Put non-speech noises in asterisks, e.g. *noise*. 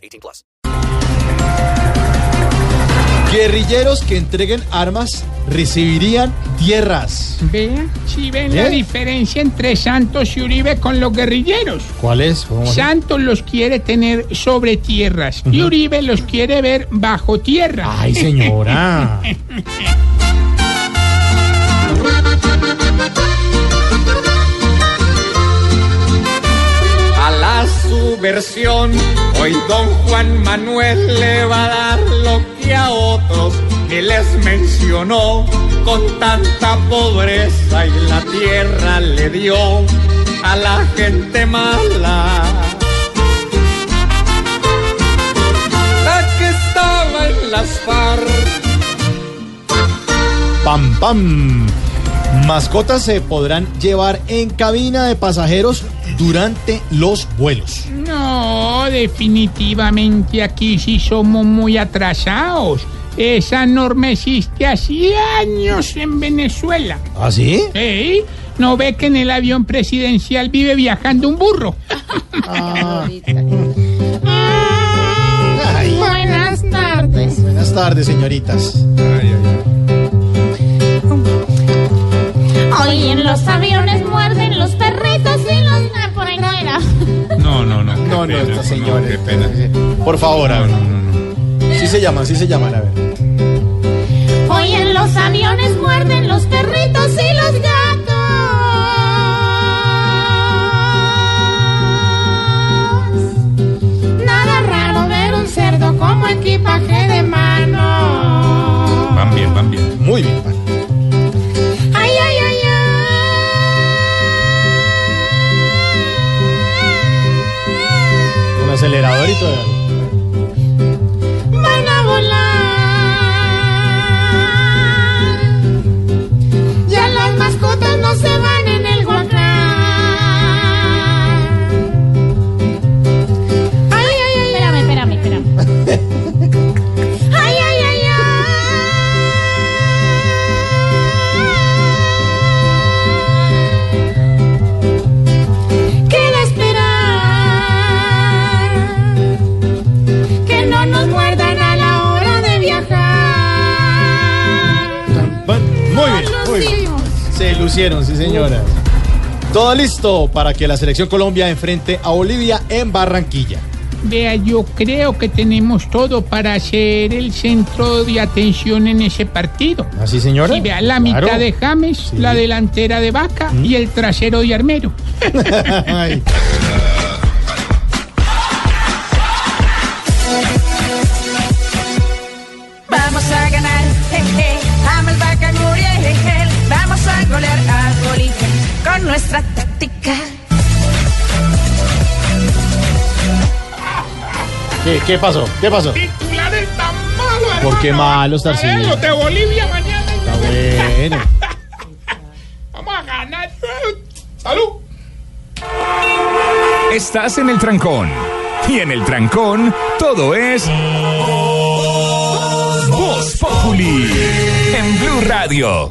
18 plus. Guerrilleros que entreguen armas recibirían tierras. Vea, si ven la ¿Eh? diferencia entre Santos y Uribe con los guerrilleros. ¿Cuál es? Santos los quiere tener sobre tierras y Uribe los quiere ver bajo tierra. Ay, señora. *laughs* subversión, hoy don Juan Manuel le va a dar lo que a otros ni les mencionó. Con tanta pobreza y la tierra le dio a la gente mala. La que estaba en las FARC. Pam, pam. Mascotas se podrán llevar en cabina de pasajeros durante los vuelos. No, definitivamente aquí sí somos muy atrasados. Esa norma existe hace años en Venezuela. ¿Ah, sí? ¿Eh? ¿No ve que en el avión presidencial vive viajando un burro? Ay, Buenas tardes. buenas tardes, señoritas. Hoy en los aviones muerden los perritos y los... No, no, esta señora. Qué pena. Por favor, a No, ver. no, no, no. Sí se llaman, sí se llaman, a ver. Hoy en los aviones muerden los perritos y los gatos. Nada raro ver un cerdo como equipaje acelerador y todo. Se lucieron, sí, señora. Todo listo para que la selección Colombia enfrente a Bolivia en Barranquilla. Vea, yo creo que tenemos todo para ser el centro de atención en ese partido. ¿Así, señora? Y vea, la Claro. mitad de James, Sí. la delantera de Vaca y el trasero de Armero. *laughs* *laughs* Ay. Con nuestra táctica. ¿Qué, qué pasó? ¿Qué pasó? Titulares tan malos, ¿Por qué malos, Tarcillo? Los de Bolivia mañana. Está bueno. *laughs* Vamos a ganar. ¡Salud! Estás en el trancón. Y en el trancón, todo es. Voz Populi. En Blue Radio.